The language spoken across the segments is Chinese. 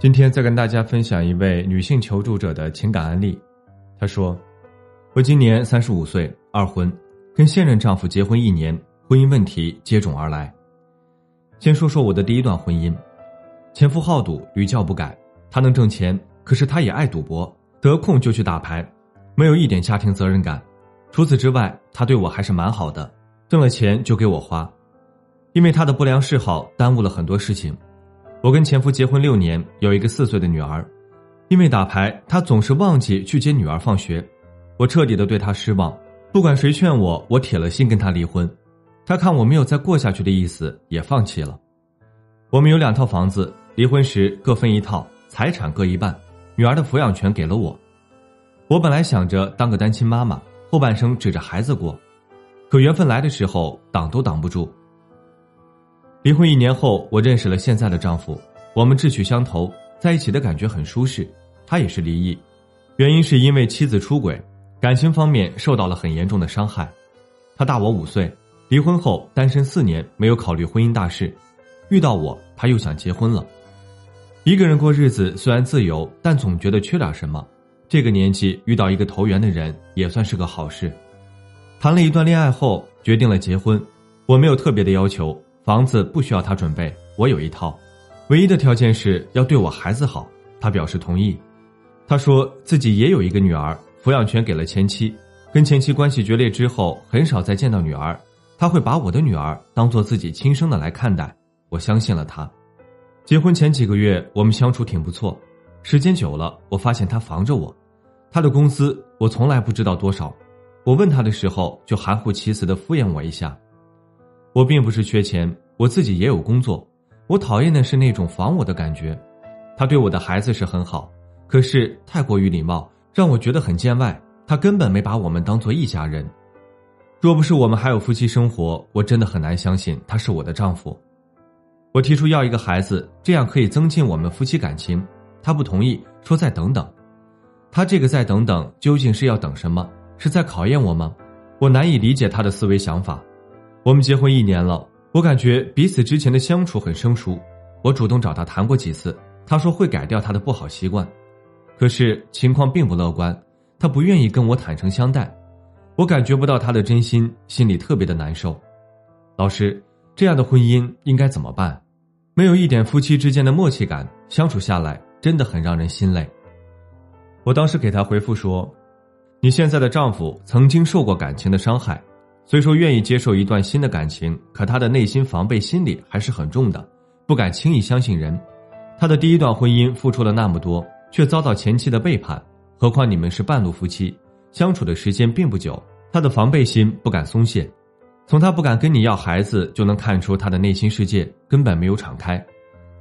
今天再跟大家分享一位女性求助者的情感案例。她说：“我今年三十五岁，二婚，跟现任丈夫结婚一年，婚姻问题接踵而来。先说说我的第一段婚姻，前夫好赌，屡教不改。他能挣钱，可是他也爱赌博，得空就去打牌，没有一点家庭责任感。除此之外，他对我还是蛮好的，挣了钱就给我花。因为他的不良嗜好，耽误了很多事情。”我跟前夫结婚六年，有一个四岁的女儿。因为打牌，他总是忘记去接女儿放学，我彻底的对他失望。不管谁劝我，我铁了心跟他离婚。他看我没有再过下去的意思，也放弃了。我们有两套房子，离婚时各分一套，财产各一半，女儿的抚养权给了我。我本来想着当个单亲妈妈，后半生指着孩子过，可缘分来的时候，挡都挡不住。离婚一年后，我认识了现在的丈夫，我们志趣相投，在一起的感觉很舒适。他也是离异，原因是因为妻子出轨，感情方面受到了很严重的伤害。他大我五岁，离婚后单身四年，没有考虑婚姻大事，遇到我他又想结婚了。一个人过日子虽然自由，但总觉得缺点什么。这个年纪遇到一个投缘的人也算是个好事。谈了一段恋爱后，决定了结婚。我没有特别的要求。房子不需要他准备，我有一套，唯一的条件是要对我孩子好。他表示同意。他说自己也有一个女儿，抚养权给了前妻，跟前妻关系决裂之后，很少再见到女儿。他会把我的女儿当做自己亲生的来看待。我相信了他。结婚前几个月，我们相处挺不错。时间久了，我发现他防着我。他的工资我从来不知道多少，我问他的时候，就含糊其辞的敷衍我一下。我并不是缺钱，我自己也有工作。我讨厌的是那种防我的感觉。他对我的孩子是很好，可是太过于礼貌，让我觉得很见外。他根本没把我们当做一家人。若不是我们还有夫妻生活，我真的很难相信他是我的丈夫。我提出要一个孩子，这样可以增进我们夫妻感情。他不同意，说再等等。他这个再等等，究竟是要等什么？是在考验我吗？我难以理解他的思维想法。我们结婚一年了，我感觉彼此之前的相处很生疏。我主动找他谈过几次，他说会改掉他的不好习惯，可是情况并不乐观，他不愿意跟我坦诚相待，我感觉不到他的真心，心里特别的难受。老师，这样的婚姻应该怎么办？没有一点夫妻之间的默契感，相处下来真的很让人心累。我当时给他回复说：“你现在的丈夫曾经受过感情的伤害。”虽说愿意接受一段新的感情，可他的内心防备心理还是很重的，不敢轻易相信人。他的第一段婚姻付出了那么多，却遭到前妻的背叛，何况你们是半路夫妻，相处的时间并不久，他的防备心不敢松懈。从他不敢跟你要孩子，就能看出他的内心世界根本没有敞开。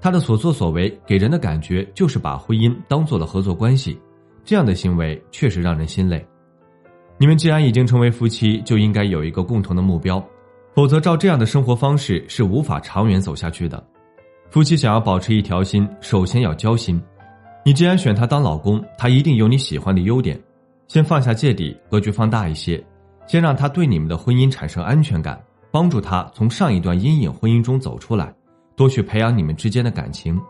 他的所作所为给人的感觉就是把婚姻当做了合作关系，这样的行为确实让人心累。你们既然已经成为夫妻，就应该有一个共同的目标，否则照这样的生活方式是无法长远走下去的。夫妻想要保持一条心，首先要交心。你既然选他当老公，他一定有你喜欢的优点。先放下芥蒂，格局放大一些，先让他对你们的婚姻产生安全感，帮助他从上一段阴影婚姻中走出来，多去培养你们之间的感情。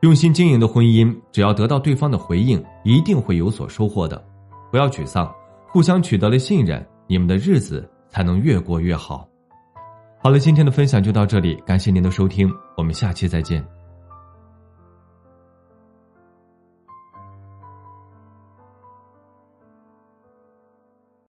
用心经营的婚姻，只要得到对方的回应，一定会有所收获的。不要沮丧。互相取得了信任，你们的日子才能越过越好。好了，今天的分享就到这里，感谢您的收听，我们下期再见。